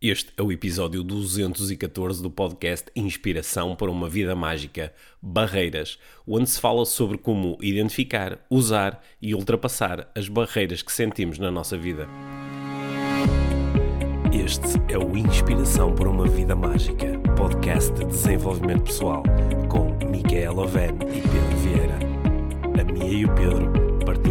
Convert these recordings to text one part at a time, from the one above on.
Este é o episódio 214 do podcast Inspiração para uma Vida Mágica Barreiras, onde se fala sobre como identificar, usar e ultrapassar as barreiras que sentimos na nossa vida. Este é o Inspiração para uma Vida Mágica, podcast de desenvolvimento pessoal, com Micaela Oven e Pedro Vieira. A Mia e o Pedro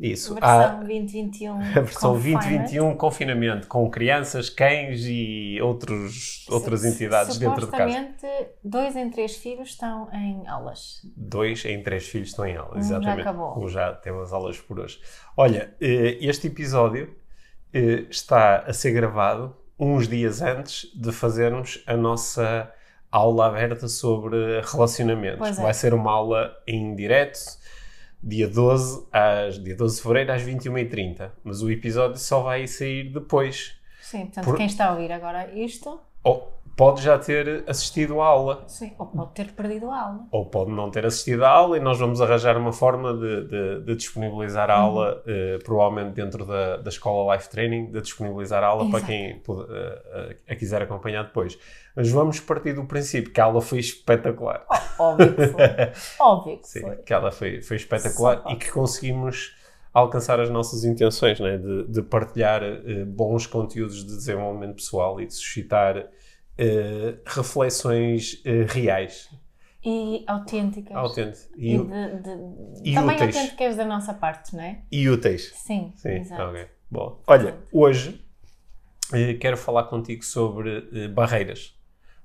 Isso. A versão Ah, 2021. a versão confinement. 2021 confinamento com crianças, cães e outros, outras entidades dentro de casa. Supostamente, dois em três filhos estão em aulas. Dois em três filhos estão em aula, Um já exatamente. acabou. Já temos as aulas por hoje. Olha, eh, este episódio eh, está a ser gravado uns dias antes de fazermos a nossa aula aberta sobre relacionamentos. É. Vai ser uma aula em direto, dia 12, às, dia 12 de fevereiro, às 21h30. Mas o episódio só vai sair depois. Sim, portanto, Por- quem está a ouvir agora isto, Ou pode já ter assistido à aula. sim, ou pode ter perdido a aula. ou pode não ter assistido à aula e nós vamos arranjar uma forma de, de- de disponibilizar a aula, eh, provavelmente dentro da, da escola Life Training, de disponibilizar a aula para Exato. quem puder, eh, a quiser acompanhar depois. Mas vamos partir do princípio que a aula foi espetacular. Óbvio que foi. Óbvio que Sim, foi. que ela foi, foi espetacular Só e que conseguimos alcançar as nossas intenções, né? de, de partilhar eh, bons conteúdos de desenvolvimento pessoal e de suscitar eh, reflexões eh, reais, E autênticas. autênticas E, e, de, de- e também úteis. autênticas da nossa parte, não é? e úteis. Sim, Sim, exato. ok. Bom, olha, hoje eh, quero falar contigo sobre barreiras.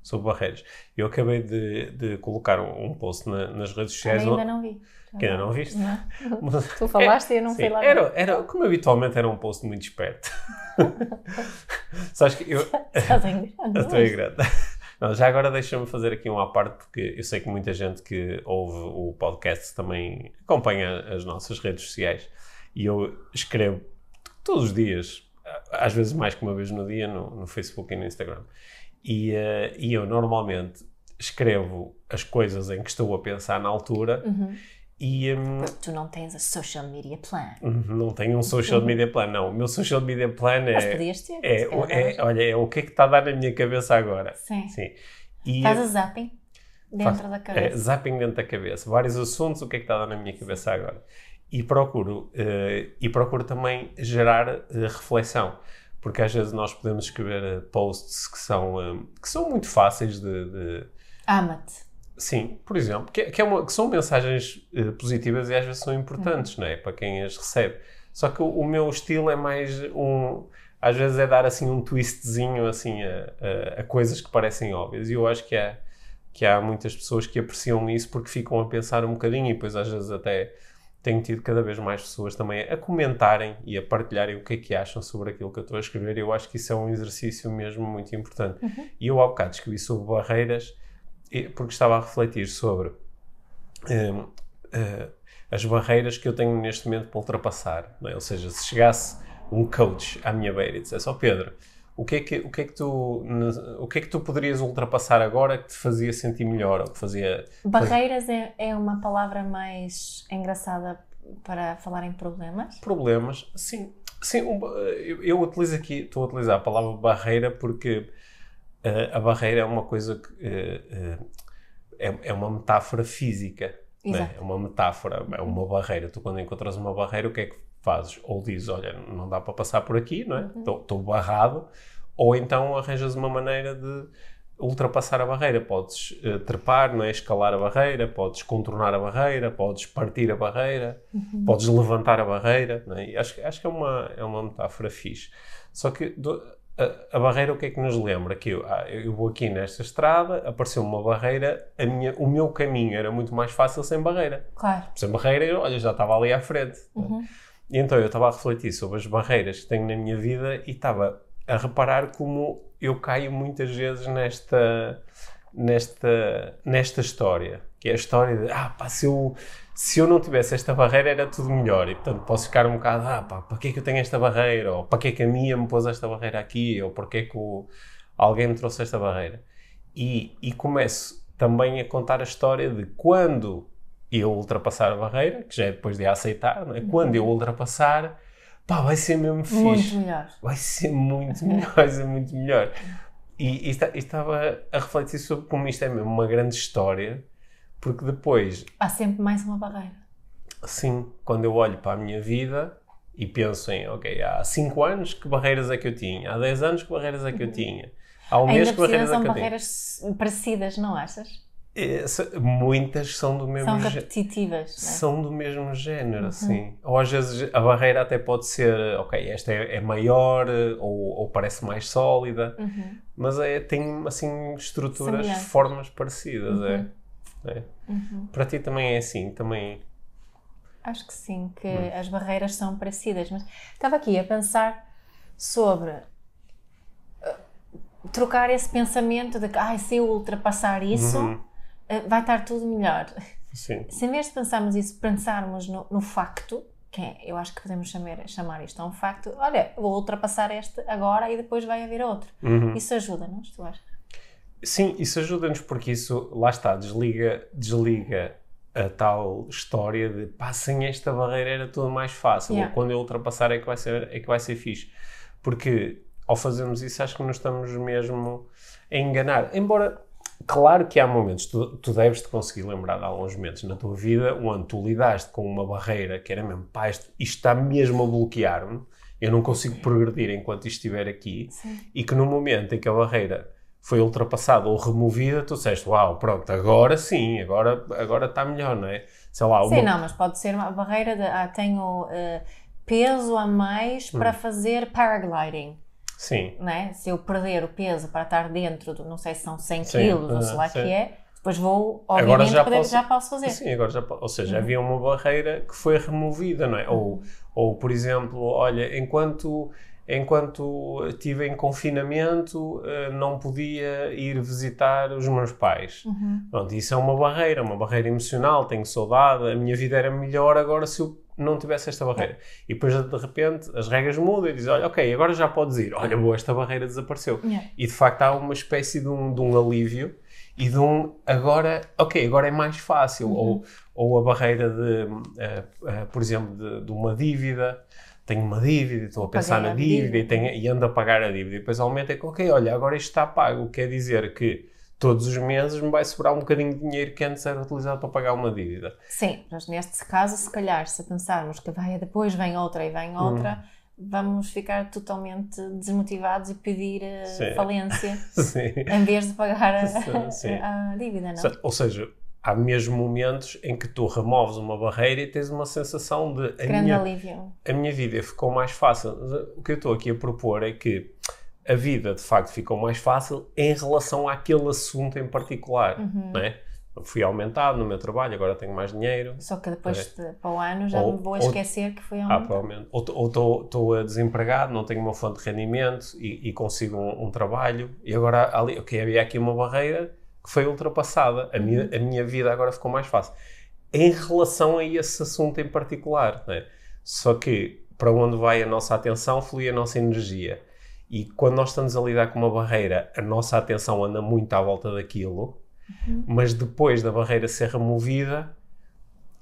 Sobre barreiras. Eu acabei de, de colocar um, um post na- nas redes sociais. Ainda não vi. Que ainda não viste? Tu falaste e eu não Sim, fui lá era, era, como habitualmente era um post muito esperto. Sabes que eu, Estás em grande. estou em grande. Não, já agora deixa-me fazer aqui um à parte, porque eu sei que muita gente que ouve o podcast também acompanha as nossas redes sociais e eu escrevo todos os dias, às vezes mais que uma vez no dia, no, no Facebook e no Instagram. E, eh, e eu normalmente escrevo as coisas em que estou a pensar na altura Uhum. E. hum, Tu não tens a social media plan. não tenho um social media plan, não. O meu social media plan Uhum. Mas é. podias ter. É, é, davas- olha, é o que é que está a dar na minha cabeça agora. Sim. Sim. E Estás a zapping dentro da é, cabeça. zapping dentro da cabeça. Vários assuntos, o que é que está a dar na minha cabeça agora. E procuro, eh, e procuro também gerar eh, reflexão. Porque às vezes nós podemos escrever eh, posts que são, que são muito fáceis de- de, Ama-te. Sim, por exemplo, que, que é uma- que são mensagens eh, positivas e às vezes são importantes, não é? Para quem as recebe. Só que o, o meu estilo é mais um. Às vezes é dar assim um twistzinho assim a, a- a coisas que parecem óbvias. E eu acho que há, que há muitas pessoas que apreciam isso porque ficam a pensar um bocadinho e depois às vezes até tenho tido cada vez mais pessoas também a comentarem e a partilharem o que é que acham sobre aquilo que eu estou a escrever. Eu acho que isso é um exercício mesmo muito importante. E eu há bocado escrevi sobre barreiras porque estava a refletir sobre hum, eh, as barreiras que eu tenho neste momento para ultrapassar. é? Ou seja, se chegasse um coach à minha beira e dissesse, ó Pedro, o que, é que, o, que é que tu, o que é que tu poderias ultrapassar agora que te fazia sentir melhor? Ou que fazia... Barreiras é, é uma palavra mais engraçada para falar em problemas. problemas. Sim, sim um, eu, eu utilizo aqui, estou a utilizar a palavra barreira porque a barreira é uma coisa que eh, eh, é, é uma metáfora física. né? É uma metáfora, é uma barreira. Tu, quando encontras uma barreira, o que é que fazes? Ou dizes, olha, não dá para passar por aqui, não é? Estou barrado. Ou então arranjas uma maneira de ultrapassar a barreira. Podes eh, trepar, não é? escalar a barreira, podes contornar a barreira, podes partir a barreira, podes levantar a barreira. Não é? Acho, que- acho que é uma, é uma metáfora fixe. Só que do- a, a barreira, o que é que nos lembra? Que eu, ah, eu vou aqui nesta estrada, apareceu uma barreira, a minha, o meu caminho era muito mais fácil sem barreira. Claro. Sem barreira, eu, olha, já estava ali à frente. Uhum. E então eu estava a refletir sobre as barreiras que tenho na minha vida e estava a reparar como eu caio muitas vezes nesta, nesta, nesta história, que é a história de, ah, pá, se eu, se eu não tivesse esta barreira era tudo melhor. E, portanto, posso ficar um bocado, ah, pá, para que é que eu tenho esta barreira? Ou para que é que a minha me pôs esta barreira aqui? Ou para que é que o, alguém me trouxe esta barreira? E, e começo também a contar a história de quando eu ultrapassar a barreira, que já é depois de a aceitar, não é? quando eu ultrapassar, pá, vai ser mesmo fixe. Muito melhor. Vai ser muito melhor, vai ser muito melhor. E, e, está- e estava a refletir sobre como isto é mesmo uma grande história, porque depois, Há sempre mais uma barreira. assim, quando eu olho para a minha vida e penso em, ok, há 5 anos que barreiras é que eu tinha? Há 10 anos que barreiras é que eu tinha? Há um mês que barreiras é são que eu tinha? barreiras parecidas, não achas? É, muitas são do mesmo São gé- repetitivas, não é? são do mesmo género, assim. Ou às vezes a barreira até pode ser, ok, esta é, é maior ou, ou parece mais sólida, Uhum. mas é, tem assim estruturas, Semelhanças. formas parecidas. Uhum. É, é. Uhum. Para ti também é assim, também. Acho que sim, que Hum. as barreiras são parecidas, mas estava aqui a pensar sobre uh, trocar esse pensamento de que ai, se eu ultrapassar isso, Uhum. uh, vai estar tudo melhor. Sim. Se em vez de pensarmos isso, pensarmos no, no facto, que é, eu acho que podemos chamar, chamar isto a um facto, olha, vou ultrapassar este agora e depois vai haver outro. Uhum. Isso ajuda-nos, tu achas? Sim, isso ajuda-nos porque isso, lá está, desliga, desliga a tal história de pá, sem esta barreira era tudo mais fácil, Yeah. ou quando eu ultrapassar é que vai ser, é que vai ser fixe. Porque ao fazermos isso, acho que nos estamos mesmo a enganar. Embora, claro que há momentos, tu, tu deves te conseguir lembrar de alguns momentos na tua vida onde tu lidaste com uma barreira que era mesmo, pá, isto, isto está mesmo a bloquear-me, eu não consigo progredir enquanto isto estiver aqui Sim. e que no momento em que a barreira foi ultrapassada ou removida, tu disseste, uau, pronto, agora sim, agora, agora está melhor, não é? Sei lá, Sim, uma- não, mas pode ser uma barreira de ah, tenho uh, peso a mais Hum. para fazer paragliding. Sim, né? Se eu perder o peso para estar dentro, do, não sei se são 100 Sim, quilos ou sei ah, lá sim. que é, depois vou, Agora obviamente, já poder- posso- já posso fazer. sim, agora já, po- ou seja, Uhum. havia uma barreira que foi removida, não é? Ou, ou por exemplo, olha, enquanto enquanto estive em confinamento, eh, não podia ir visitar os meus pais. Uhum. Pronto, isso é uma barreira, uma barreira emocional, tenho saudade, a minha vida era melhor agora se eu não tivesse esta barreira. E depois, de repente, as regras mudam e dizem, olha, ok, agora já podes ir. Olha, boa, esta barreira desapareceu. Yeah. E, de facto, há uma espécie de um, de um alívio e de um, agora, ok, agora é mais fácil. Ou, ou a barreira de, eh, eh, por exemplo, de, de uma dívida. Tenho uma dívida, estou a pensar na dívida, dívida. e, tenho, e ando a pagar a dívida. E depois aumenta e que, ok, olha, agora isto está pago. Quer dizer que todos os meses me vai sobrar um bocadinho de dinheiro que antes era utilizado para pagar uma dívida. Sim, mas neste caso, se calhar, se pensarmos que vai, depois vem outra e vem outra, vamos ficar totalmente desmotivados e pedir eh, Sim. falência Sim. em vez de pagar a, a dívida, não? Se- Ou seja, há mesmo momentos em que tu removes uma barreira e tens uma sensação de a Grande minha, alívio. a minha vida ficou mais fácil. O que eu estou aqui a propor é que a vida de facto ficou mais fácil em relação àquele assunto em particular. Uhum. Não é? Fui aumentado no meu trabalho, agora tenho mais dinheiro. Só que depois, de- para o ano, já Ou- me vou ou- esquecer que foi Ah, aumentado. provavelmente. Ou estou desempregado, não tenho uma fonte de rendimento e, e consigo um, um trabalho. E agora ali, ok, havia aqui uma barreira que foi ultrapassada. A minha, a minha vida agora ficou mais fácil. Em relação a esse assunto em particular, né? Só que para onde vai a nossa atenção flui a nossa energia. E quando nós estamos a lidar com uma barreira, a nossa atenção anda muito à volta daquilo, mas depois da barreira ser removida,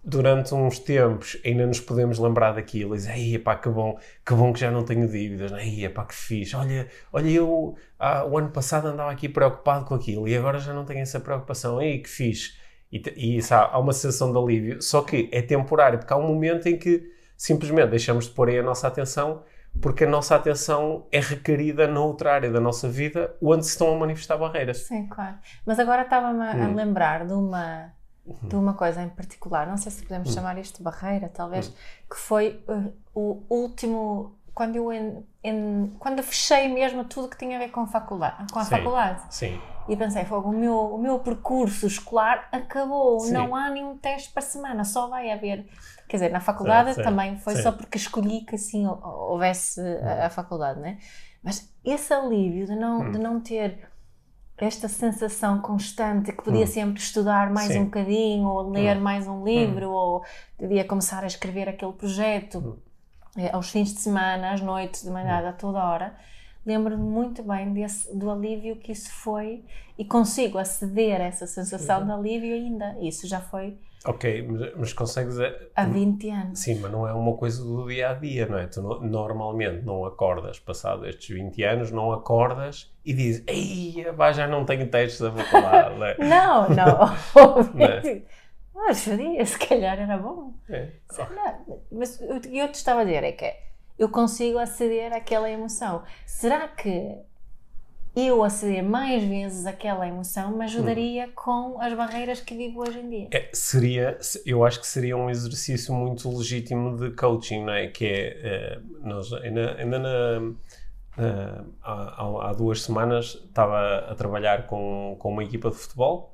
durante uns tempos ainda nos podemos lembrar daquilo e dizer, "Ei, pá, que bom, que bom que já não tenho dívidas, Ei, pá, que fixe, olha, olha eu ah, o ano passado andava aqui preocupado com aquilo e agora já não tenho essa preocupação, Ei, que fixe. E, e isso há, há uma sensação de alívio, só que é temporário, porque há um momento em que simplesmente deixamos de pôr aí a nossa atenção porque a nossa atenção é requerida noutra área da nossa vida onde se estão a manifestar barreiras. Sim, claro. Mas agora estava-me a- a Hum. lembrar de uma, Uhum. de uma coisa em particular, não sei se podemos Hum. chamar isto de barreira, talvez, que foi uh, o último. Quando eu, en- en- quando eu fechei mesmo tudo que tinha a ver com a faculdade. Com a Sim. faculdade. Sim, E pensei, fogo, o meu, o meu percurso escolar acabou, Sim. não há nenhum teste para semana, só vai haver. Quer dizer, na faculdade certo. também foi Sim. só porque escolhi que assim hou- houvesse a, a faculdade, né? Mas esse alívio de não, Hum. de não ter esta sensação constante que podia Hum. sempre estudar mais Sim. um bocadinho, ou ler Hum. mais um livro, ou podia começar a escrever aquele projeto Hum. eh, aos fins de semana, às noites, de manhã, a toda hora. Lembro-me muito bem desse, do alívio que isso foi e consigo aceder a essa sensação de alívio ainda. Isso já foi Ok, mas, mas consegues. a- há 20 anos. Sim, mas não é uma coisa do dia a dia, não é? Tu no- normalmente não acordas, passado estes 20 anos, não acordas e dizes: Ei, já não tenho testes da faculdade. não é? Não, não. Não é? Mas seria, se calhar era bom. É. Lá, Mas o que eu te estava a dizer é que eu consigo aceder àquela emoção. Será que eu aceder mais vezes àquela emoção me ajudaria com as barreiras que vivo hoje em dia? É, seria, se- eu acho que seria um exercício muito legítimo de coaching, não é? Que é, eh, nós ainda, ainda na, há- há duas semanas estava a trabalhar com, com uma equipa de futebol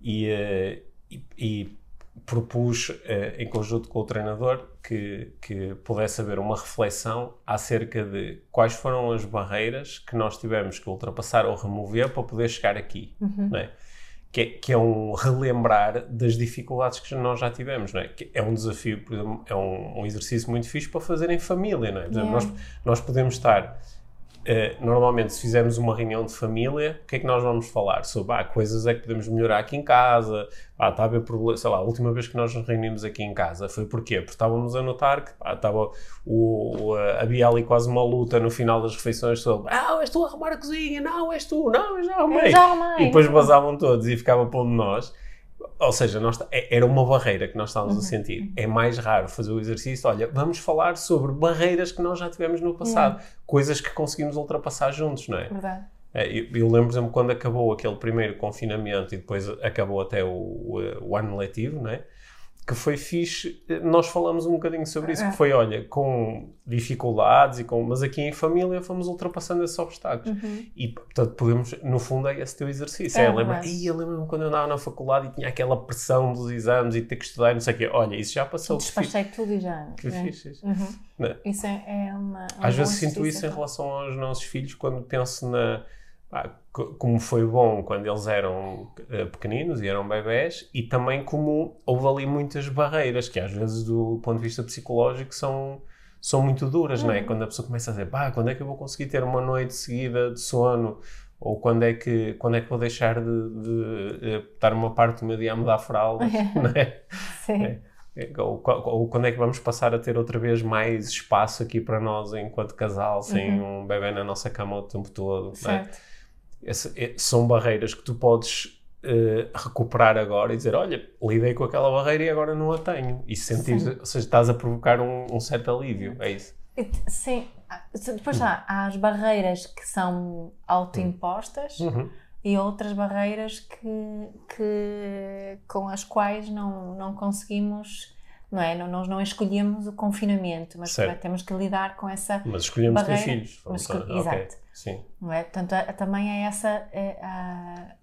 e, eh, e, e propus eh, em conjunto com o treinador que, que pudesse haver uma reflexão acerca de quais foram as barreiras que nós tivemos que ultrapassar ou remover para poder chegar aqui, não é? que é, que é um relembrar das dificuldades que nós já tivemos, não é? Que é um desafio, por exemplo, é um, um exercício muito fixe para fazer em família, é? Por exemplo, Yeah. nós, nós podemos estar, eh, normalmente, se fizermos uma reunião de família, o que é que nós vamos falar? Sobre, ah, coisas é que podemos melhorar aqui em casa, ah, está a haver problema, sei lá, a última vez que nós nos reunimos aqui em casa foi porquê? Porque estávamos a notar que, pá, estava o, havia ali quase uma luta no final das refeições sobre, ah, és tu a arrumar a cozinha, não, és tu, não, eu já arrumei. Eu já arrumei. E depois vazavam todos e ficava de nós. Ou seja, nós, é- era uma barreira que nós estávamos Uhum. a sentir. É mais raro fazer o exercício. Olha, vamos falar sobre barreiras que nós já tivemos no passado, coisas que conseguimos ultrapassar juntos, não é? Verdade. É, Eu, eu lembro, por exemplo, quando acabou aquele primeiro confinamento e depois acabou até o, o, o ano letivo, não é? Que foi fixe, nós falamos um bocadinho sobre isso, É. que foi, olha, com dificuldades e com... Mas aqui em família fomos ultrapassando esses obstáculos. Uhum. E, portanto, podemos, no fundo, é esse teu exercício. É É, lembra, verdade. "Ih, eu lembro-me quando eu andava na faculdade e tinha aquela pressão dos exames e ter que estudar e não sei o quê. Olha, isso já passou. Que. Despachei tudo e já. Que né? fixe. Uhum. Né? Isso é, é uma. um Às vezes sinto isso em relação aos nossos filhos quando penso na. Ah, co- como foi bom quando eles eram eh, pequeninos e eram bebés, e também como houve ali muitas barreiras que, às vezes, do ponto de vista psicológico, são, são muito duras, não é? Uhum. Quando a pessoa começa a dizer, pá, quando é que eu vou conseguir ter uma noite seguida de sono? Ou quando é que, quando é que vou deixar de, de, eh, estar uma parte do meu dia a mudar fraldas, não é? Sim. É. Ou, qu- ou quando é que vamos passar a ter outra vez mais espaço aqui para nós enquanto casal, sem um bebê na nossa cama o tempo todo? não é? Esse- é- são barreiras que tu podes eh, recuperar agora e dizer: Olha, lidei com aquela barreira e agora não a tenho. E sentir, Sim. ou seja, estás a provocar um, um certo alívio. É isso. Sim. Ah, Depois há, há as barreiras que são autoimpostas Uhum. e outras barreiras que, que, com as quais não, não conseguimos, não é? Não, nós não escolhemos o confinamento, mas Certo. temos que lidar com essa, Mas escolhemos ter Barreira, filhos. mas Vamos- esco- ok, exato. Sim. não é? Portanto, a- também é essa, é, a-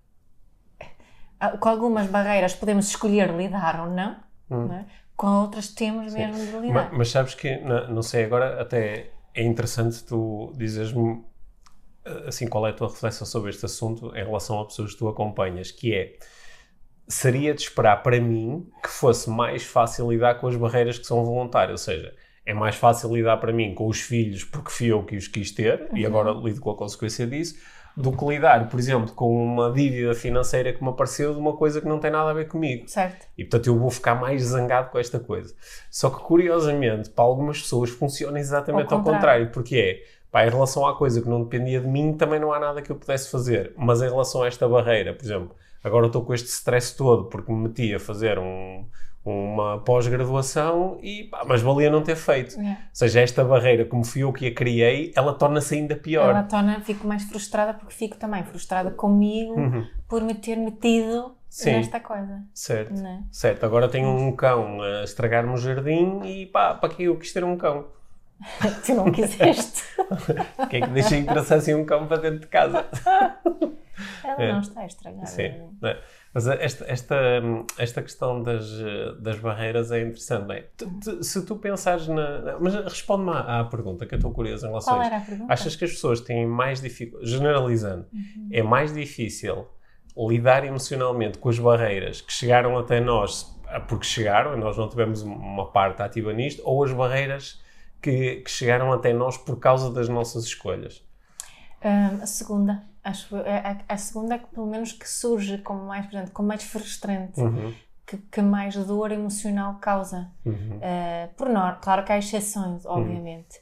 a- com algumas barreiras podemos escolher lidar ou não, Hum. não é? com outras temos mesmo de lidar. Mas, sabes que, na- não sei, agora até é interessante tu dizeres-me assim qual é a tua reflexão sobre este assunto em relação a pessoas que tu acompanhas, que é seria de esperar para mim que fosse mais fácil lidar com as barreiras que são voluntárias, ou seja, é mais fácil lidar para mim com os filhos porque fui eu que os quis ter e agora lido com a consequência disso, do que lidar, por exemplo, com uma dívida financeira que me apareceu de uma coisa que não tem nada a ver comigo. Certo? E portanto eu vou ficar mais zangado com esta coisa. Só que curiosamente, para algumas pessoas funciona exatamente Ao ao contrário. contrário, porque é, pá, em relação à coisa que não dependia de mim, também não há nada que eu pudesse fazer. Mas em relação a esta barreira, por exemplo, agora estou com este stress todo porque me meti a fazer um- uma pós-graduação e pá, mas valia não ter feito. É. Ou seja, esta barreira, como fui eu que a criei, ela torna-se ainda pior. Ela torna, fico mais frustrada porque fico também frustrada comigo Uhum. por me ter metido Sim. nesta coisa. Certo. É? Certo, agora tenho um cão a estragar-me o jardim e pá, para que eu quis ter um cão? Tu não quiseste. Quem é que deixa que trouxessem um cão para dentro de casa? Ela É. não está a estragar. Sim. né? Mas esta, esta, esta questão das, das barreiras é interessante, não é? Tu, tu, se tu pensares na. Mas responde-me à, à, pergunta, que eu estou curioso em relação Qual a era isto. a pergunta? Achas que as pessoas têm mais dificuldade, generalizando, Uhum. é mais difícil lidar emocionalmente com as barreiras que chegaram até nós porque chegaram e nós não tivemos uma parte ativa nisto, ou as barreiras que, que chegaram até nós por causa das nossas escolhas? Um, a segunda. Acho, a, a, segunda é que pelo menos que surge como mais, como mais frustrante, Uhum. que, que mais dor emocional causa. Uhum. Uh, por nós, claro que há exceções, obviamente,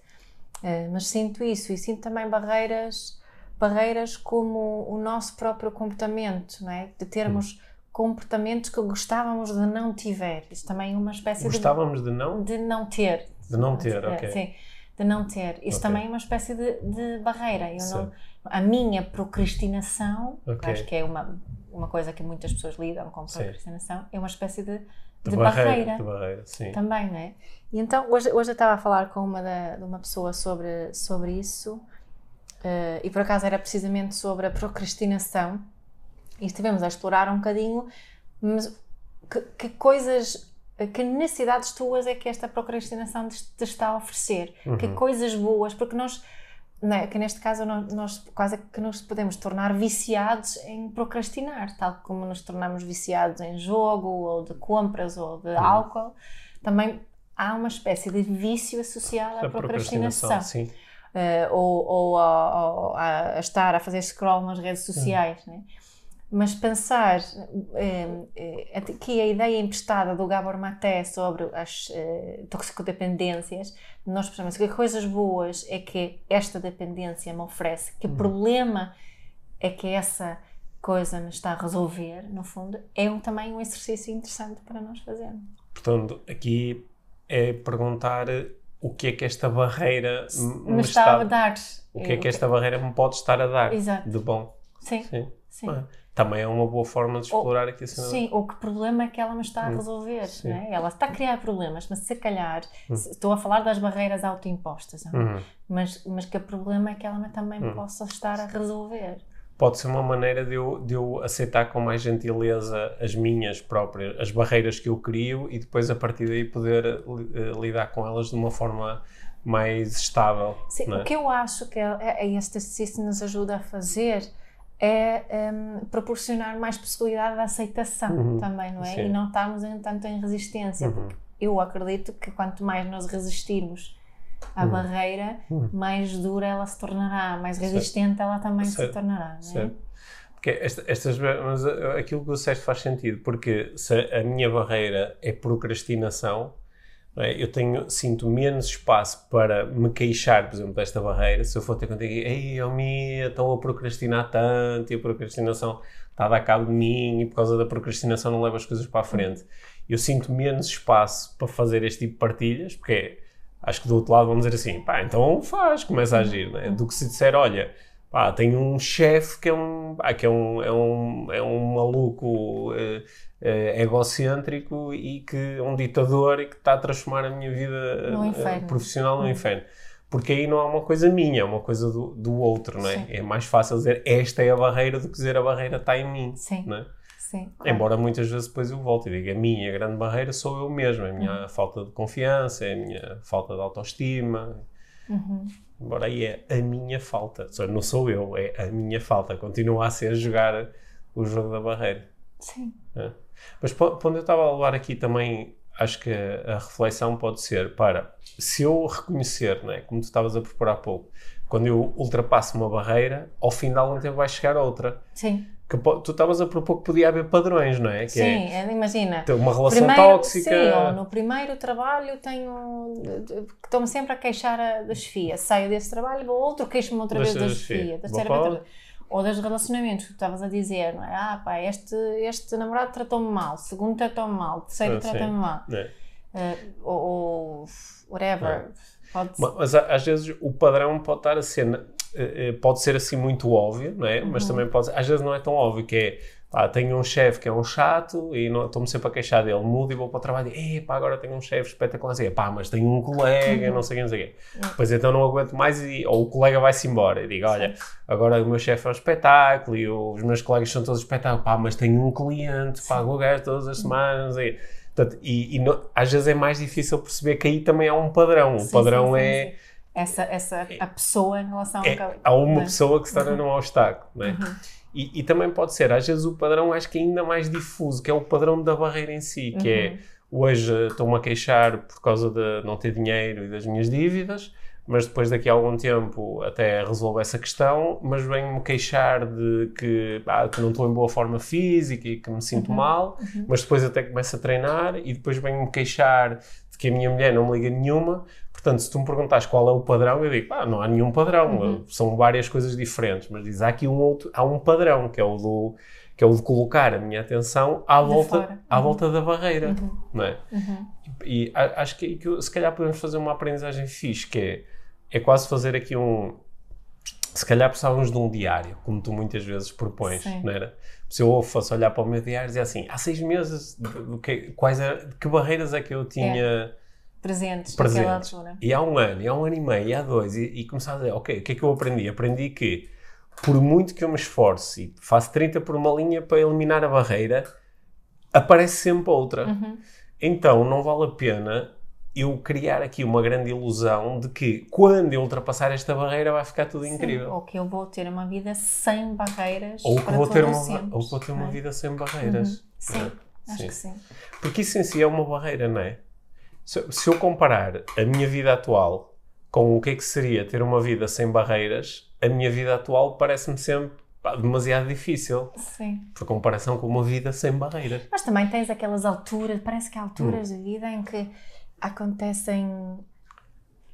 uh, mas sinto isso e sinto também barreiras, barreiras como o nosso próprio comportamento, não é? De termos Uhum. comportamentos que gostávamos de não tiver. Isso também é uma espécie Gostávamos de não? de, de não ter. De não ter, É, ok. Sim, de não ter. Isso Ok. também é uma espécie de, de barreira. Eu não, a minha procrastinação, que Ok. acho que é uma, uma coisa que muitas pessoas lidam com Sim. procrastinação, é uma espécie de, De, de barreira. barreira. De barreira, sim. Também, não é? E então, hoje, hoje eu estava a falar com uma, da, de uma pessoa sobre, sobre isso, eh, e por acaso era precisamente sobre a procrastinação, e estivemos a explorar um bocadinho, mas que, que coisas, que necessidades tuas é que esta procrastinação te, está a oferecer? Que Uhum. coisas boas, porque nós, é, que neste caso nós, nós quase que nos podemos tornar viciados em procrastinar, tal como nos tornamos viciados em jogo, ou de compras, ou de álcool, também há uma espécie de vício associado à procrastinação. sim. Eh, ou, ou a, a- a estar a fazer scroll nas redes sociais, né? Mas pensar eh, eh, aqui a ideia emprestada do Gabor Maté sobre as eh, toxicodependências, nós percebemos que coisas boas é que esta dependência me oferece, que problema é que essa coisa me está a resolver, no fundo, é um, também um exercício interessante para nós fazermos. Portanto, aqui é perguntar o que é que esta barreira me, Me está a dar. O que é que esta barreira me pode estar a dar Exato. de bom? Sim, Sim. sim. Ah, Também é uma boa forma de explorar aqui a cena. Sim, ou que problema é que ela me está a resolver, Hum. Sim. né? Ela está a criar problemas, mas se calhar, se- estou a falar das barreiras autoimpostas? Uhum. mas, mas que problema é que ela também me possa estar a resolver. Pode ser uma maneira de eu, de eu aceitar com mais gentileza as minhas próprias, as barreiras que eu crio e depois a partir daí poder eh, lidar com elas de uma forma mais estável. Sim, é? O que eu acho que é, é este exercício nos ajuda a fazer é hum, proporcionar mais possibilidade de aceitação Uhum. também, não é? Sim. E não estarmos em, tanto em resistência, Uhum. porque eu acredito que quanto mais nós resistirmos à Uhum. barreira, mais dura ela se tornará, mais resistente ela também Certo. se tornará, não é? Certo. Porque esta- estas, mas uh, aquilo que disseste faz sentido, porque se a minha barreira é procrastinação, é? eu tenho, sinto menos espaço para me queixar, por exemplo, desta barreira. Se eu for ter contigo, ei, eu me estou a procrastinar tanto e a procrastinação está a dar cabo de mim e por causa da procrastinação não levo as coisas para a frente. Eu sinto menos espaço para fazer este tipo de partilhas, porque é, acho que do outro lado vamos dizer assim, pá, então faz, começa a agir, é? Do que se disser, olha, pá, tenho um chefe que é um, pá, que é um, é um, é um maluco eh, eh, egocêntrico e que é um ditador e que está a transformar a minha vida No eh, inferno. profissional no inferno. Porque aí não é uma coisa minha, é uma coisa do, do outro, não é? Sim. É mais fácil dizer esta é a barreira do que dizer a barreira está em mim, Sim. não é? Sim, claro. Embora muitas vezes depois eu volte e diga a minha grande barreira sou eu mesmo, é a minha Uhum. falta de confiança, é a minha falta de autoestima. Uhum. Embora aí é a minha falta, Só não sou eu, é a minha falta. Continua a ser jogar o jogo da barreira. Sim. né? Mas quando eu estava a levar aqui também, acho que a, a reflexão pode ser para se eu reconhecer, né, como tu estavas a propor há pouco, quando eu ultrapasso uma barreira, ao final um tempo vai chegar outra. Sim. Que tu estavas a propor que podia haver padrões, não é? Que Sim, é é, imagina. uma relação Primeiro, tóxica. Sim, no primeiro trabalho tenho. Estou-me sempre a queixar da chefia. Saio desse trabalho, vou outro, queixo-me outra vez da chefia. Ou dos relacionamentos que tu estavas a dizer, não é? Ah, pá, este, este namorado tratou-me mal, segundo tratou-me mal, terceiro Ah, sim. trata-me mal. né? Eh, ou, ou whatever. Pode Ma- Mas às vezes o padrão pode estar a ser, pode ser assim muito óbvio, não é? Mas Uhum. também pode ser, às vezes não é tão óbvio, que é Pá, tenho um chefe que é um chato e estou-me sempre a queixar dele, mudo e vou para o trabalho e pá, agora tenho um chefe espetacular, assim, pá, mas tenho um colega, não sei o que, não sei o quê. Pois então não aguento mais e, ou o colega vai-se embora e digo, olha, agora o meu chefe é um espetáculo e os meus colegas são todos espetáculos, pá, mas tenho um cliente, pago o gajo todas as semanas, sei o quê. Portanto, e, e não- às vezes é mais difícil perceber que aí também há um padrão. O Sim, padrão sim, sim, é. Essa, essa, a pessoa em relação é- ao há uma é? pessoa que se torna num obstáculo, não é? Uhum. E, e também pode ser, às vezes o padrão acho que é ainda mais difuso, que é o padrão da barreira em si, que Uhum. é hoje estou-me a queixar por causa de não ter dinheiro e das minhas dívidas, mas depois daqui a algum tempo até resolvo essa questão, mas venho-me queixar de que, ah, que não estou em boa forma física e que me sinto mal, mas depois até começo a treinar e depois venho-me queixar de que a minha mulher não me liga nenhuma. Portanto, se tu me perguntas qual é o padrão, eu digo, ah, não há nenhum padrão, são várias coisas diferentes, mas diz, há aqui um outro, há um padrão, que é o do que é o de colocar a minha atenção à De volta, fora. à Uhum. volta da barreira, não é? Uhum. E a- acho que, que se calhar podemos fazer uma aprendizagem fixe, que é, é quase fazer aqui um. Se calhar precisávamos de um diário, como tu muitas vezes propões, Sim. não era? Se eu fosse olhar para o meu diário e dizer assim, há seis meses, de, de que, quais era- de que barreiras é que eu tinha Presentes, naquela presentes? altura. E há um ano, e há um ano e meio, e há dois, e, e começar a dizer, ok, o que é que eu aprendi? Aprendi que, por muito que eu me esforce e faço 30 por uma linha para eliminar a barreira, aparece sempre outra. Uhum. Então, não vale a pena eu criar aqui uma grande ilusão de que quando eu ultrapassar esta barreira vai ficar tudo Sim, incrível. Ou que eu vou ter uma vida sem barreiras. Ou que vou ter uma, sempre, ou que vou ter uma é? vida sem barreiras. Uhum. Sim, é? acho Sim. que sim. Porque isso em si é uma barreira, não é? Se, se eu comparar a minha vida atual com o que é que seria ter uma vida sem barreiras, a minha vida atual parece-me sempre pá, demasiado difícil, Sim. por comparação com uma vida sem barreiras. Mas também tens aquelas alturas, parece que há Hum. alturas da vida em que acontecem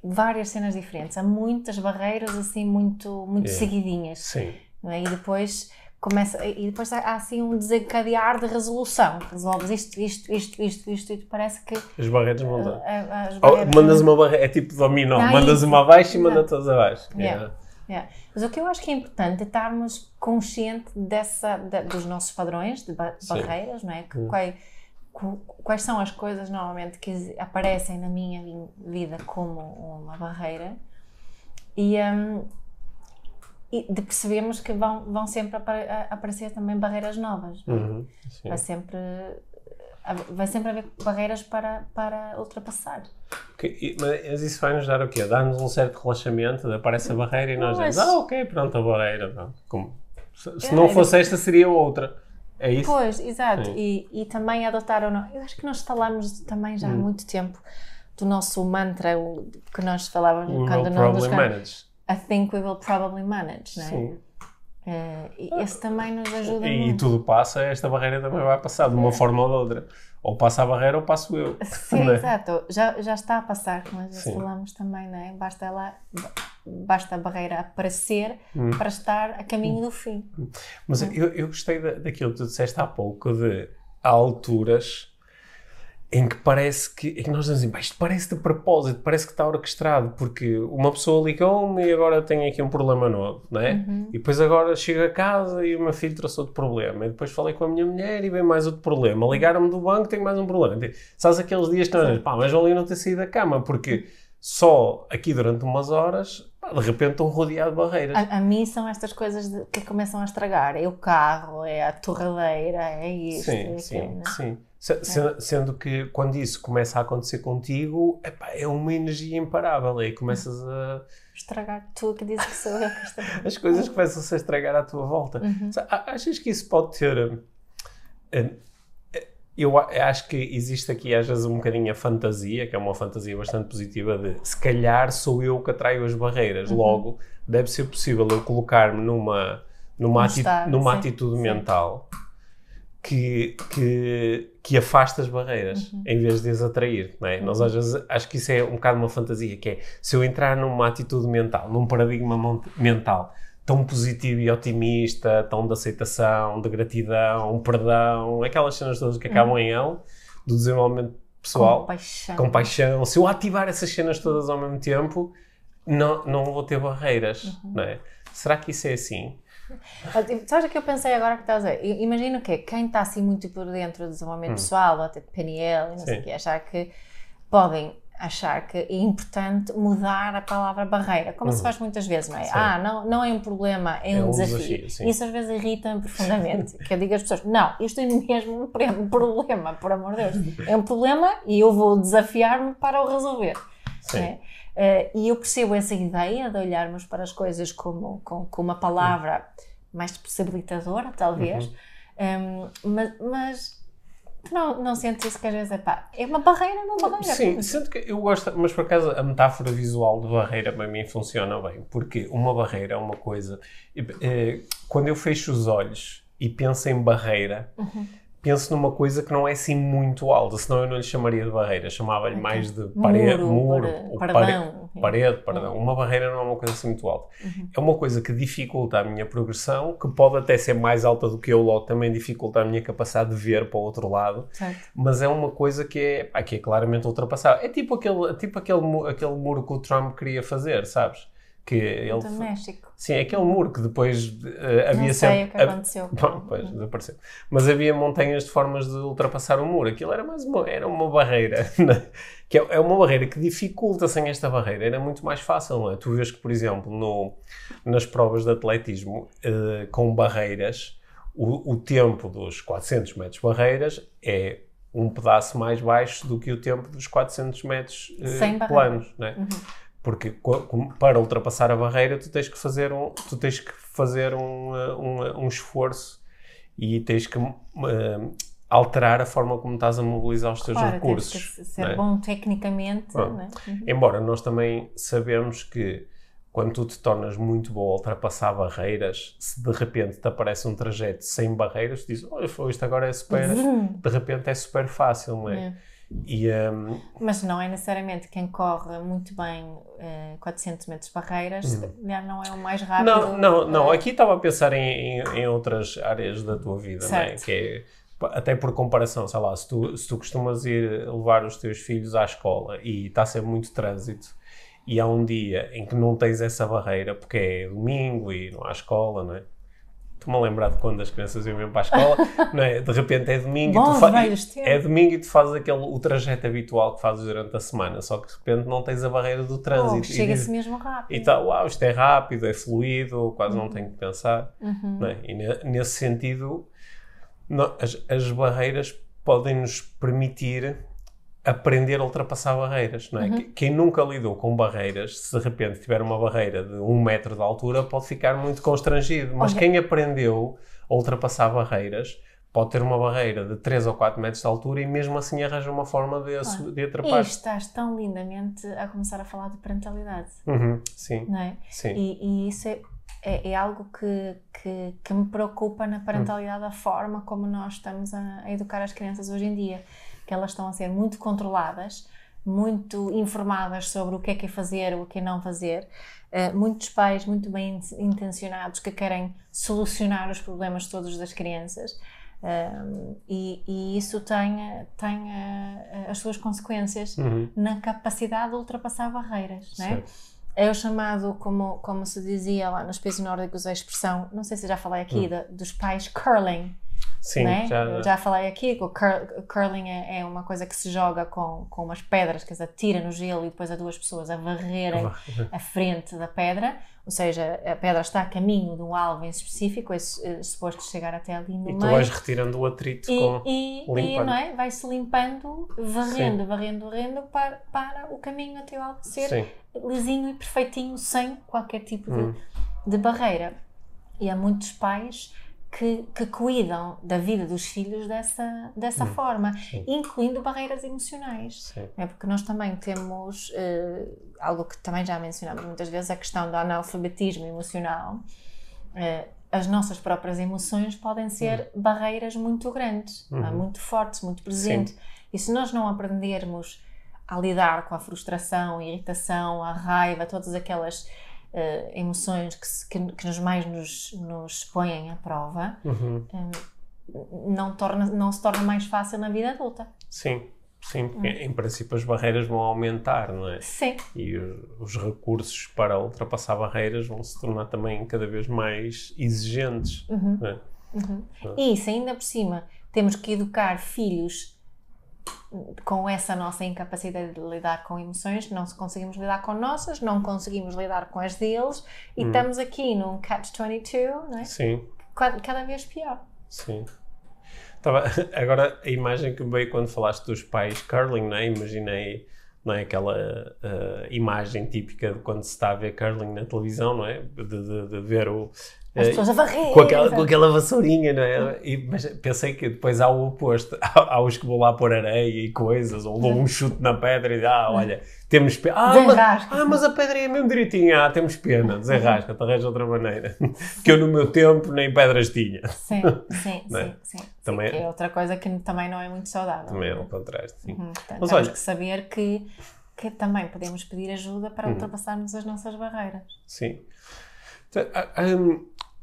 várias cenas diferentes. Há muitas barreiras assim muito, muito É. seguidinhas. Sim. é? E depois começa e depois há, assim um desencadear de resolução. Resolves isto, isto, isto, isto, isto, e parece que As barreiras vão dar. ah, as Oh, mandas uma barreira, é tipo dominó, Não, mandas uma abaixo e manda todas abaixo. Yeah. Yeah. Yeah. Mas o que eu acho que é importante é estarmos conscientes dessa, dos nossos padrões de barreiras, não é? Hum. quais são as coisas normalmente que aparecem na minha vi- vida como uma barreira e, hum, e de percebemos que vão, vão sempre aparecer também barreiras novas. é? Uhum. Vai sempre vai sempre haver barreiras para, para ultrapassar. Ok, e- Mas isso vai nos dar o quê? Dar-nos um certo relaxamento, aparece a barreira e nós dizemos, ah, ok, pronto, a barreira. pronto. Como? Se, se não fosse esta, seria outra. É isso? Pois, exato. E, e também adotar ou não. Eu acho que nós falamos também já há Hum. muito tempo do nosso mantra o, que nós falávamos quando nos probably manage. I think we will probably manage, não é? Sim. E esse também nos ajuda E, e muito. tudo passa, esta barreira também vai passar de uma forma ou de outra. Ou passa a barreira ou passo eu. Sim, é? exato. Já, já está a passar, vezes Sim. falamos também, não é? Basta, ela, basta a barreira aparecer Hum. para estar a caminho do fim. Mas eu, eu gostei da, daquilo que tu disseste há pouco, de há alturas em que parece que, em que nós dizemos assim, "Pá, isto parece de propósito, parece que está orquestrado, porque uma pessoa ligou-me e agora tenho aqui um problema novo, não é? Uhum. E depois agora chego a casa e o meu filho trouxe outro problema. E depois falei com a minha mulher e vem mais outro problema. Ligaram-me do banco, tenho mais um problema. Sabes aqueles dias que nós pá, mas ali não ter saído da cama, porque só aqui durante umas horas, pá, de repente estão rodeado de barreiras. A, a mim são estas coisas de- que começam a estragar. É o carro, é a torradeira, é isto. é Sim, aquilo, sim, é? sim. Se- se- Sendo que quando isso começa a acontecer contigo, epá, é uma energia imparável. Aí começas a. Estragar tu que dizes que sou eu que. As coisas começam-se a estragar à tua volta. Uhum. Achas que isso pode ter. hum, hum, Eu acho que existe aqui às vezes um bocadinho a fantasia, que é uma fantasia bastante positiva, de se calhar sou eu que atraio as barreiras. Uhum. Logo, deve ser possível eu colocar-me numa, numa, Um ati- numa sim, atitude sim. mental que, que, que afasta as barreiras Uhum. em vez de as atrair. Não é? Nós às vezes acho que isso é um bocado uma fantasia, que é se eu entrar numa atitude mental, num paradigma mental tão positivo e otimista, tão de aceitação, de gratidão, perdão, aquelas cenas todas que acabam em L, do desenvolvimento pessoal, Compaixão. compaixão. Se eu ativar essas cenas todas ao mesmo tempo, não, não vou ter barreiras, Uhum. não é? Será que isso é assim? Sabes o que eu pensei agora que estás a dizer? Imagino que quem está assim muito por dentro do desenvolvimento hum. pessoal, ou até de PNL, não Sim. sei o quê, achar que podem achar que é importante mudar a palavra barreira, como uhum. se faz muitas vezes, não é? Sim. Ah, não, não é um problema, é, é um, um, desafio. desafio Isso às vezes irrita-me profundamente. que eu digo às pessoas, não, isto é mesmo um problema, por amor de Deus. É um problema e eu vou desafiar-me para o resolver. Sim. É? Uh, e eu percebo essa ideia de olharmos para as coisas como, com, com uma palavra mais possibilitadora, talvez, uhum. um, mas, mas Tu não, não sentes isso que às vezes é pá, é uma barreira, é uma barreira. Sim, sinto que eu gosto, mas por acaso a metáfora visual de barreira para mim funciona bem, porque uma barreira é uma coisa. É, quando eu fecho os olhos e penso em barreira, uhum penso numa coisa que não é assim muito alta, senão eu não lhe chamaria de barreira, chamava-lhe okay. mais de parede, muro, muro pardão. parede, perdão. Uma barreira não é uma coisa assim muito alta. Uhum. É uma coisa que dificulta a minha progressão, que pode até ser mais alta do que eu, logo também dificulta a minha capacidade de ver para o outro lado, certo. mas é uma coisa que é, aqui é claramente ultrapassável. É tipo aquele, tipo aquele, aquele muro que o Trump queria fazer, sabes? Que ele do México. Sim, aquele muro que depois uh, havia Não sei sempre. o que aconteceu. Bom, pois, desapareceu. Mas havia montanhas de formas de ultrapassar o muro. Aquilo era mais uma, era uma barreira. Né? que é, é, uma barreira que dificulta sem esta barreira. Era muito mais fácil, não é? Tu vês que, por exemplo, no, nas provas de atletismo uh, com barreiras, o, o tempo dos 400 metros barreiras é um pedaço mais baixo do que o tempo dos 400 metros uh, planos, não é? Uhum. Porque para ultrapassar a barreira tu tens que fazer um, tu tens que fazer um, um, um esforço e tens que uh, alterar a forma como estás a mobilizar os teus claro, recursos. Tens que ser é? bom tecnicamente. Uhum. Embora nós também sabemos que quando tu te tornas muito bom a ultrapassar barreiras, se de repente te aparece um trajeto sem barreiras, tu dizes, olha, isto agora é super, de repente é super fácil, não é? é. E, um... Mas não é necessariamente quem corre muito bem uh, eh, 400 metros barreiras, hum. não é o mais rápido. Não, não, não. Aqui estava a pensar em, em, em, outras áreas da tua vida, não é? que é até por comparação, sei lá, se tu, se tu costumas ir levar os teus filhos à escola e está a ser muito trânsito e há um dia em que não tens essa barreira porque é domingo e não há escola, não é? Estou-me a lembrar de quando as crianças iam mesmo para a escola, não é? De repente é domingo, Bom, e tu fazes, é domingo e tu fazes aquele, o trajeto habitual que fazes durante a semana, só que de repente não tens a barreira do trânsito. Oh, Chega-se mesmo rápido. E tal, uau, isto é rápido, é fluido, quase uhum. não tenho que pensar. Uhum. Não é? E nesse sentido, não, as, as barreiras podem nos permitir aprender a ultrapassar barreiras, não é? Uhum. Quem nunca lidou com barreiras, se de repente tiver uma barreira de um metro de altura, pode ficar muito constrangido. Mas Olha. quem aprendeu a ultrapassar barreiras pode ter uma barreira de 3 ou 4 metros de altura e mesmo assim arranja uma forma de, ah, de atrapalhar. E estás tão lindamente a começar a falar de parentalidade. Uhum, sim. Não é? sim. E, e isso é, é, é, algo que, que, que, me preocupa na parentalidade, a forma como nós estamos a, a educar as crianças hoje em dia que elas estão a ser muito controladas, muito informadas sobre o que é que é fazer, o que é não fazer. Uh, muitos pais muito bem intencionados que querem solucionar os problemas todos das crianças. Uh, e, e, isso tem, tem uh, as suas consequências uhum. na capacidade de ultrapassar barreiras, não é? É o chamado, como, como se dizia lá nos países nórdicos, a expressão, não sei se já falei aqui, uhum. dos pais curling. Sim, né? já... já falei aqui que o curling é, é, uma coisa que se joga com, com umas pedras, que se atira no gelo e depois há duas pessoas a varrerem a frente da pedra, ou seja, a pedra está a caminho de um alvo em específico, é, é suposto chegar até ali no e meio. E tu vais retirando o atrito e, com e, e não é? vai-se limpando, varrendo, Sim. varrendo, varrendo para, para o caminho até o alvo ser Sim. lisinho e perfeitinho, sem qualquer tipo de, hum. de barreira. E há muitos pais que, que cuidam da vida dos filhos dessa, dessa hum. forma, Sim. incluindo barreiras emocionais. É porque nós também temos uh, algo que também já mencionamos muitas vezes, a questão do analfabetismo emocional. Uh, as nossas próprias emoções podem ser hum. barreiras muito grandes, é? uhum. muito fortes, muito presentes. Sim. E se nós não aprendermos a lidar com a frustração, a irritação, a raiva, todas aquelas uh, emoções que, se, que, que, nos mais nos, nos põem à prova, uhum. um, não, torna, não se torna mais fácil na vida adulta. Sim, Sim, porque em princípio as barreiras vão aumentar, não é? Sim. E os, os recursos para ultrapassar barreiras vão se tornar também cada vez mais exigentes. não é? E isso, ainda por cima, temos que educar filhos com essa nossa incapacidade de lidar com emoções, não se conseguimos lidar com nossas, não conseguimos lidar com as deles e estamos aqui num catch-22, não é? Sim, Cada, vez pior. sim. Tava, agora, a imagem que me veio quando falaste dos pais curling, não é? Imaginei não é? aquela ah, imagem típica de quando se está a ver curling na televisão, não é? De, de- de ver o. As eh, pessoas a varrer. com aquela, com aquela vassourinha, não é? E, mas pensei que depois há o oposto. Há, há os que vão lá pôr areia e coisas, ou dão um chute na pedra e dizem, ah, olha, temos pena. Ah, mas, Desenrasca. ah, mas a pedra é mesmo direitinha. Ah, temos pena, desenrasca, te arranja outra maneira. que eu no meu tempo nem pedras tinha. Sim, sim, é? sim, sim. Sim, Também- que é outra coisa que também não é muito saudável. Também é o contraste, sim. Uhum, portanto, Mas temos olha- que saber que, que também podemos pedir ajuda para Uhum. ultrapassarmos as nossas barreiras. Sim. Então, ah,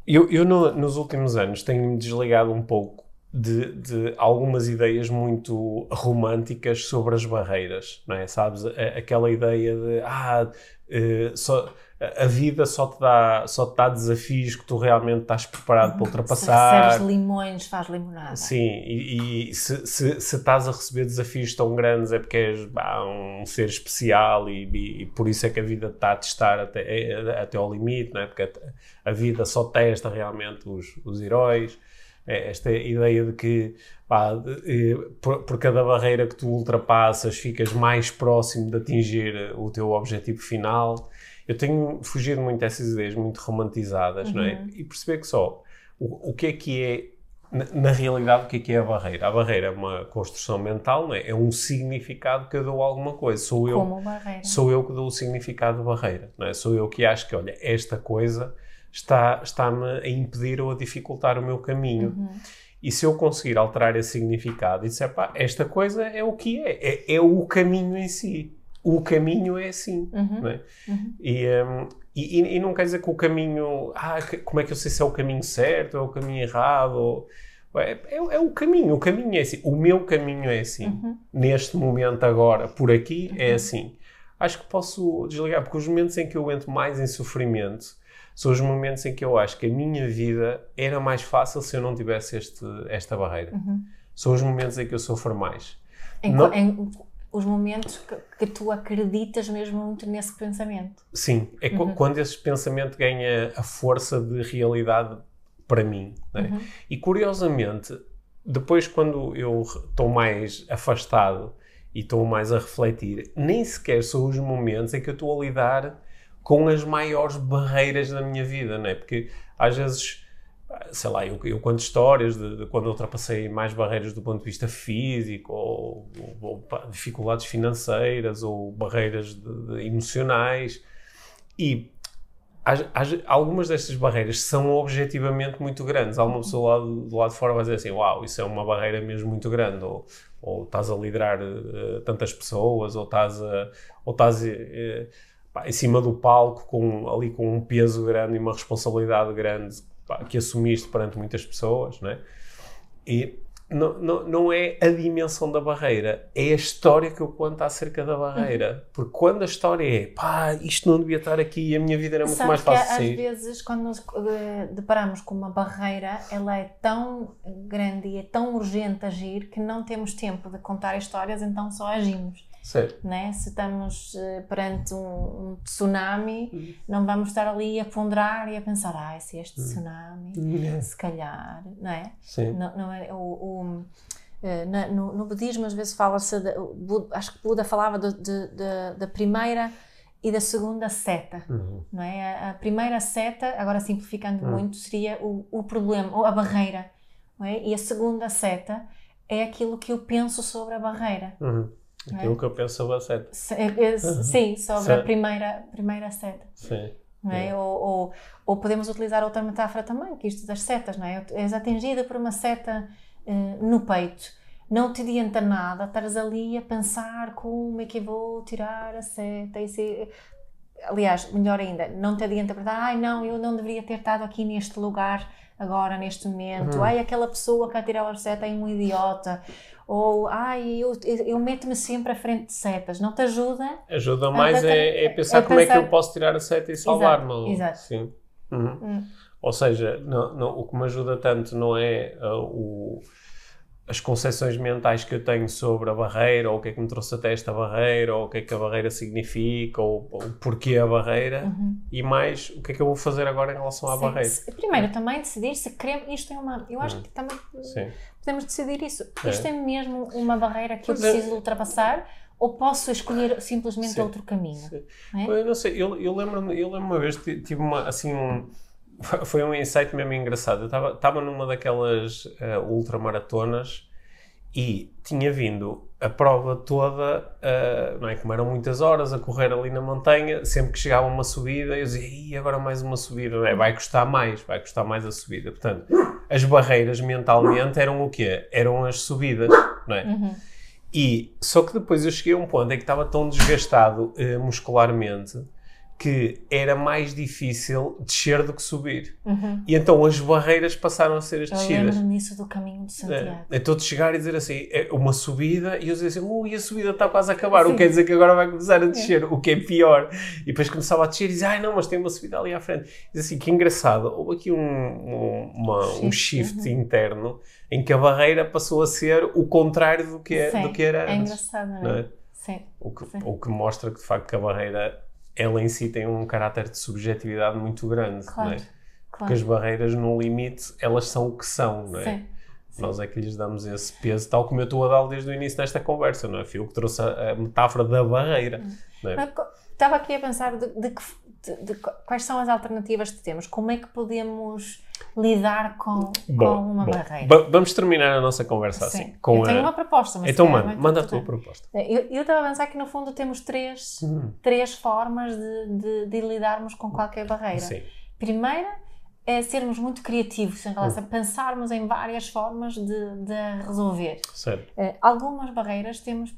Eu, eu no- nos últimos anos tenho-me desligado um pouco de, de algumas ideias muito românticas sobre as barreiras, não é? Sabes? Aquela ideia de, ah, eh, só, a vida só te, dá, só te dá desafios que tu realmente estás preparado para Se ultrapassar. recebes limões, faz limonada. Sim, e, e se, se, se estás a receber desafios tão grandes é porque és bah, um ser especial e, e- e por isso é que a vida está a testar até, é, até ao limite, não é? porque a, a vida só testa realmente os, os heróis. É Esta ideia de que pá, por, por cada barreira que tu ultrapassas ficas mais próximo de atingir o teu objetivo final. Eu tenho fugido muito dessas ideias muito romantizadas, não é? E perceber que só o, o que é que é na, na realidade, o que é que é a barreira? A barreira é uma construção mental, não é? é um significado que eu dou a alguma coisa. Sou eu, Como barreira. sou eu que dou o significado de barreira, não é? Sou eu que acho que, olha, esta coisa está- está-me a impedir ou a dificultar o meu caminho. Uhum. E se eu conseguir alterar esse significado e disser, pá, esta coisa é o que é, é, é o caminho em si. O caminho é assim, Uhum. é? E, hum, e, e- não quer dizer que o caminho, ah, como é que eu sei se é o caminho certo ou é o caminho errado? ou- é, é, é o caminho, o caminho é assim, o meu caminho é assim. Uhum. Neste momento, agora, por aqui, é assim. Acho que posso desligar, porque os momentos em que eu entro mais em sofrimento são os momentos em que eu acho que a minha vida era mais fácil se eu não tivesse este, esta barreira. Uhum. São os momentos em que eu sofro mais. Em, Não- em os momentos que, que tu acreditas mesmo muito nesse pensamento. Sim, é qu- quando esse pensamento ganha a força de realidade para mim. né? E curiosamente, depois quando eu estou mais afastado e estou mais a refletir, nem sequer são os momentos em que eu estou a lidar com as maiores barreiras da minha vida, não é? Porque às vezes, sei lá, eu, eu conto histórias de, de quando ultrapassei mais barreiras do ponto de vista físico, ou, ou- ou, dificuldades financeiras, ou barreiras de- de emocionais, e às- às- algumas destas barreiras são objetivamente muito grandes. Há uma pessoa lá do, do lado de fora vai dizer assim: Uau, isso é uma barreira mesmo muito grande. Ou, ou estás a liderar eh, tantas pessoas, ou estás, a, ou estás pá, em cima do palco com, ali com um peso grande e uma responsabilidade grande pá, que assumiste perante muitas pessoas, não é? E não, não, não é a dimensão da barreira, é a história que eu conto acerca da barreira. Porque quando a história é pá, isto não devia estar aqui e a minha vida era muito Sabes mais que fácil de às vezes quando nos eh, deparamos com uma barreira, ela é tão grande e é tão urgente agir que não temos tempo de contar histórias, então só agimos. Sério. Né? Se estamos eh, perante um, um tsunami, Uhum. não vamos estar ali a ponderar e a pensar, ah, se Uhum. este tsunami, se calhar, não é? Sim. Não, não é o, o- eh, no, no budismo às vezes fala-se, de- acho que Buda falava do- de- de- da primeira e da segunda seta, Uhum. não é? A, a primeira seta, agora simplificando Hum. muito, seria o, o problema, ou a barreira, não é? E a segunda seta é aquilo que eu penso sobre a barreira. Uhum. É? Aquilo que eu penso sobre a seta. Se- é- é- Sim, sobre Certo. a primeira, primeira seta. Sim. É? Ou, ou, ou podemos utilizar outra metáfora também, que isto das setas, não é? És atingida por uma seta eh, no peito. Não te adianta nada estares ali a pensar como é que eu vou tirar a seta. E se... aliás, melhor ainda, não te adianta perguntar, ai não, eu não deveria ter estado aqui neste lugar agora, neste momento, Uhum. ai aquela pessoa que a tirar a seta é um idiota, ou ai eu, eu, meto-me sempre à frente de setas, não te ajuda? Ajuda mais é, é pensar é como é que pensar- eu posso tirar a seta e salvar-me. exato. Sim. Uhum. Hum. Ou seja, não- não- o que me ajuda tanto não é ah, o- as concepções mentais que eu tenho sobre a barreira, ou o que é que me trouxe até esta barreira, ou o que é que a barreira significa, ou, ou porquê a barreira, Uhum. e mais o que é que eu vou fazer agora em relação à Sim, barreira. se- primeiro, também decidir se queremos. Isto é uma. Eu acho que também Sim. podemos decidir isso. É. Isto é mesmo uma barreira que eu é. preciso ultrapassar ou posso escolher simplesmente Sim. outro caminho? Sim. não é? Eu não sei, eu, eu lembro-me eu lembro uma vez, ti- tive uma, assim, um, foi um insight mesmo engraçado. Eu estava numa daquelas eh, ultramaratonas e tinha vindo a prova toda, eh, não é, como eram muitas horas a correr ali na montanha, sempre que chegava uma subida, eu dizia, Ih, agora mais uma subida, não é? vai custar mais, vai custar mais a subida. Portanto, as barreiras mentalmente eram o quê? Eram as subidas, não é? Uhum. E só que depois eu cheguei a um ponto em que estava tão desgastado eh, muscularmente que era mais difícil descer do que subir. Uhum. E então as barreiras passaram a ser as Eu descidas. lembro-me disso do caminho de Santiago. É, então de chegar e dizer assim, é uma subida, e eu dizer assim, ui, a subida está quase a acabar, o Sim. que quer dizer que agora vai começar a descer, o que é pior. E depois começava a descer e dizia, ai não, mas tem uma subida ali à frente. E assim, que engraçado, houve aqui um, um, uma- um Shift, shift interno em que a barreira passou a ser o contrário do que, é, Sim, do que era É antes. engraçado, não não é? é? Sim. O que, Sim. o que mostra que de facto que a barreira ela em si tem um caráter de subjetividade muito grande, Claro. não é? Porque Claro. as barreiras no limite elas são o que são, não é? Sim. Sim. Nós é que lhes damos esse peso, tal como eu estou a dar desde o início desta conversa, não é? Fui eu que trouxe a, metáfora da barreira. Não é? Mas Estava aqui a pensar de, de de- de qu- quais são as alternativas que temos, como é que podemos lidar com, Bom, com uma bom, barreira. va- vamos terminar a nossa conversa assim. Sim. Com eu tenho a- uma proposta, mas Então manda, manda a tua proposta. Eu eu estava a pensar que no fundo temos três, Hum, três formas de, lidarmos com qualquer barreira. sim. Primeira é sermos muito criativos em Hum. relação a pensarmos em várias formas de, de resolver. Certo. Eh, algumas barreiras temos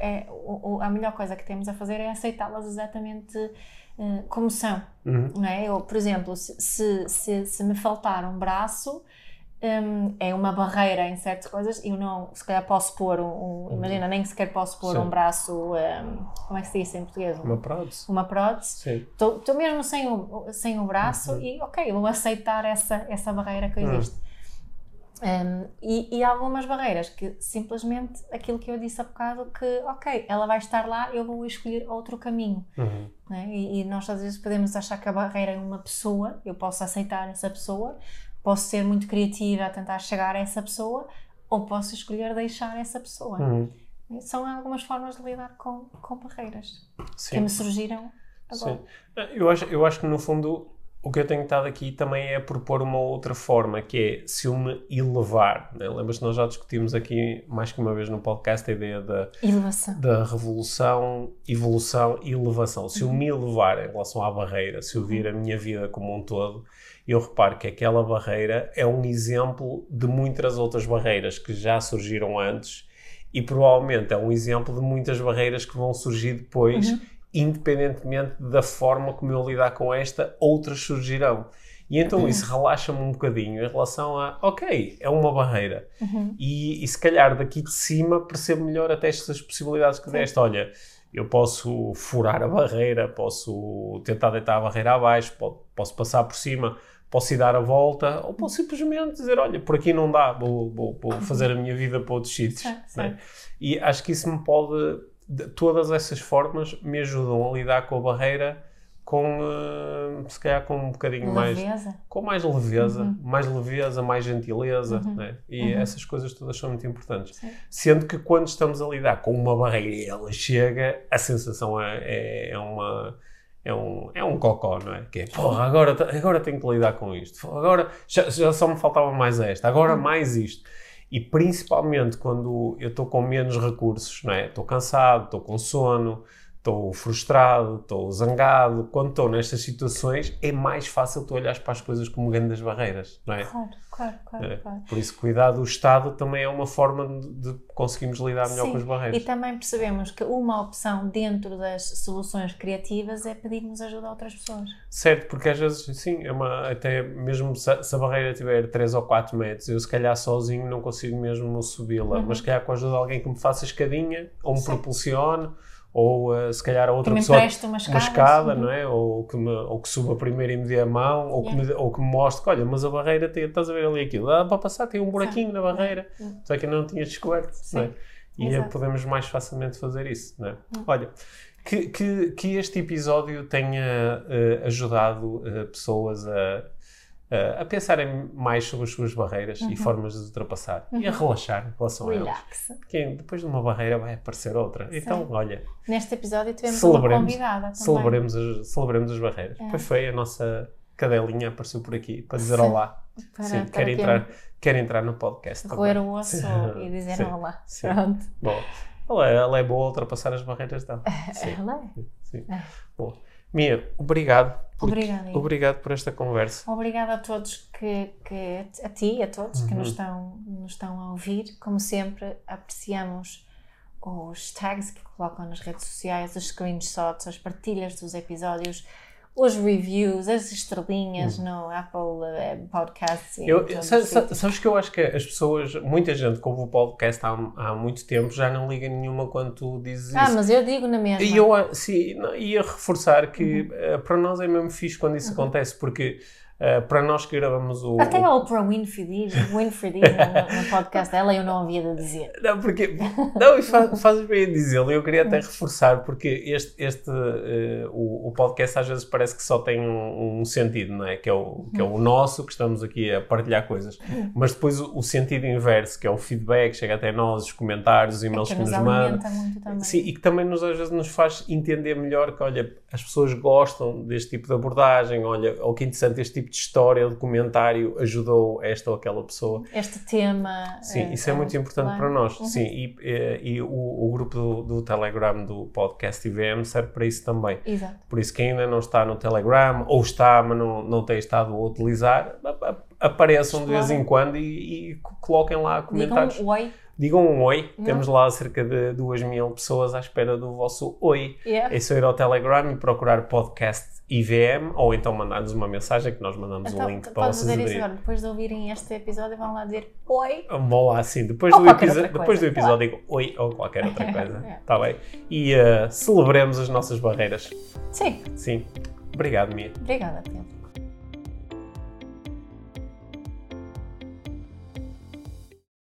é, o- a melhor coisa que temos a fazer é aceitá-las exatamente eh, como são. Uhum. Não é? Eu, por exemplo, se, se, se, se me faltar um braço, hum, é uma barreira em certas coisas. Eu não, se calhar posso pôr um, um- imagina, nem sequer posso pôr Sim. um braço, hum, como é que se diz em português? Uma prótese. Uma prótese. Estou mesmo sem o, sem o braço Uhum. e, ok, vou aceitar essa, essa barreira que Hum. existe. Um, e, e há algumas barreiras que simplesmente aquilo que eu disse há bocado que, ok, ela vai estar lá, eu vou escolher outro caminho. Uhum. né? E, e nós às vezes podemos achar que a barreira é uma pessoa, eu posso aceitar essa pessoa, posso ser muito criativa a tentar chegar a essa pessoa, ou posso escolher deixar essa pessoa. Uhum. São algumas formas de lidar com, com barreiras que Sim. me surgiram agora. Sim. Eu acho, eu acho que no fundo o que eu tenho estado aqui também é propor uma outra forma, que é se eu me elevar. Né? Lembras que nós já discutimos aqui mais que uma vez no podcast a ideia da, Elevação. da revolução, evolução e elevação. Se eu me elevar em relação à barreira, se eu vir a minha vida como um todo, eu reparo que aquela barreira é um exemplo de muitas outras barreiras que já surgiram antes e provavelmente é um exemplo de muitas barreiras que vão surgir depois, Uhum. Independentemente da forma como eu lidar com esta, outras surgirão. E então Uhum. isso relaxa-me um bocadinho em relação a, ok, é uma barreira. Uhum. E, e se calhar daqui de cima percebo melhor até estas possibilidades que deste. Olha, eu posso furar a barreira, posso tentar deitar a barreira abaixo, po- posso passar por cima, posso ir dar a volta, ou posso simplesmente dizer, olha, por aqui não dá, vou, vou- vou fazer a minha vida para outros sítios. Né? E acho que isso me pode, de- todas essas formas me ajudam a lidar com a barreira com, eh, se calhar com um bocadinho mais Leveza. com mais leveza, Uhum. mais leveza, mais gentileza, Uhum. né? e Uhum. essas coisas todas são muito importantes. Sim. Sendo que quando estamos a lidar com uma barreira e ela chega, a sensação é, é, é uma. É um, é um cocó, não é? Que é, porra, agora, agora tenho que lidar com isto. Agora já, já só me faltava mais esta, agora Uhum. mais isto. E principalmente quando eu estou com menos recursos, não é? Estou cansado, estou com sono, estou frustrado, estou zangado. Quando estou nestas situações, é mais fácil tu olhares para as coisas como grandes barreiras, não é? Claro, claro, claro, É. claro. Por isso, cuidar do Estado também é uma forma de, conseguirmos lidar melhor Sim, com as barreiras. E também percebemos que uma opção dentro das soluções criativas é pedirmos ajuda a outras pessoas. Certo, porque às vezes, sim, é uma, até mesmo se, se a barreira tiver 3 ou 4 metros, eu se calhar sozinho não consigo mesmo subi-la, Uhum. mas se calhar com a ajuda de alguém que me faça escadinha, ou me Sim. propulsione, ou eh, se calhar a outra Que me pessoa uma escada. uma escada, uhum. não é? Ou que, me, ou que suba primeiro e me dê a mão, ou, que me, ou que me mostre que, olha, mas a barreira, tem, estás a ver ali aquilo, dá para passar, tem um buraquinho na barreira, só que ainda não tinhas descoberto, não é? Sim, E eh, exato. podemos mais facilmente fazer isso, não é? Uhum. Olha, que, que, que este episódio tenha eh, ajudado eh, pessoas a, a, a pensarem mais sobre as suas barreiras e formas de as ultrapassar e a relaxar em relação a elas. Relax. Porque depois de uma barreira vai aparecer outra. Então, olha, Neste episódio tivemos uma convidada também. celebremos as, celebremos as barreiras. É. Pois foi, a nossa cadelinha apareceu por aqui para dizer Sim. olá. Para- Sim, para quer quem entrar, quer entrar no podcast. Roer o osso Sim. e dizer Sim. olá. Sim. Pronto. Bom, ela, ela é boa a ultrapassar as barreiras dela. Sim. Ela é. Sim. É. Bom, Mia, obrigado. por- Obrigada. Obrigado por esta conversa. Obrigada a todos que, que a ti e a todos que Uhum. nos estão, nos estão a ouvir. Como sempre, apreciamos os tags que colocam nas redes sociais, os screenshots, as partilhas dos episódios, os reviews, as estrelinhas no Apple eh, Podcasts. e Uhum. Eu, sabes que eu acho que as pessoas, muita gente que ouve o podcast há, há muito tempo já não liga nenhuma quando tu dizes Ah, isso. mas eu digo na mesma. E eu ah, sim, ia reforçar que Uhum. eh, para nós é mesmo fixe quando isso acontece, porque eh, para nós que gravamos o. Até a Oprah Winfrey diz, Winfrey diz no, no podcast dela eu não havia de dizer. Não, porque. Não, faz, fazes bem em dizê-lo. Eu queria Hum. até reforçar, porque este, este eh, o, o podcast às vezes parece que só tem um, um sentido, não é? Que é, o, que é Hum. o nosso, que estamos aqui a partilhar coisas. Mas depois o, o sentido inverso, que é o feedback, chega até nós, os comentários, os É e-mails que que nos mandam. Sim, e que também nos, às vezes nos faz entender melhor que, olha, as pessoas gostam deste tipo de abordagem, olha, ou que interessante este tipo de história, de comentário ajudou esta ou aquela pessoa. Este tema. Sim, eh, isso é muito importante claro. para nós. Uhum. Sim, e, eh, e o, o grupo do, do Telegram do podcast IVM serve para isso também. Exato. Por isso, quem ainda não está no Telegram, ou está, mas não, não tem estado a utilizar, apareçam de vez em quando e, e coloquem lá comentários. Digam oi. Digam um oi. Não. Temos lá cerca de 2 mil pessoas à espera do vosso oi. Yeah. É só ir ao Telegram e procurar podcast IVM ou então mandar-nos uma mensagem que nós mandamos Então, o link para vocês fazer isso agora. Depois de ouvirem este episódio, vão lá dizer oi. Vão lá assim, depois, Ou do, episo- depois do episódio digo oi ou qualquer outra coisa. É. Está bem? E eh, celebremos as nossas barreiras. Sim, Sim. Obrigado, Mia. obrigada, Pedro.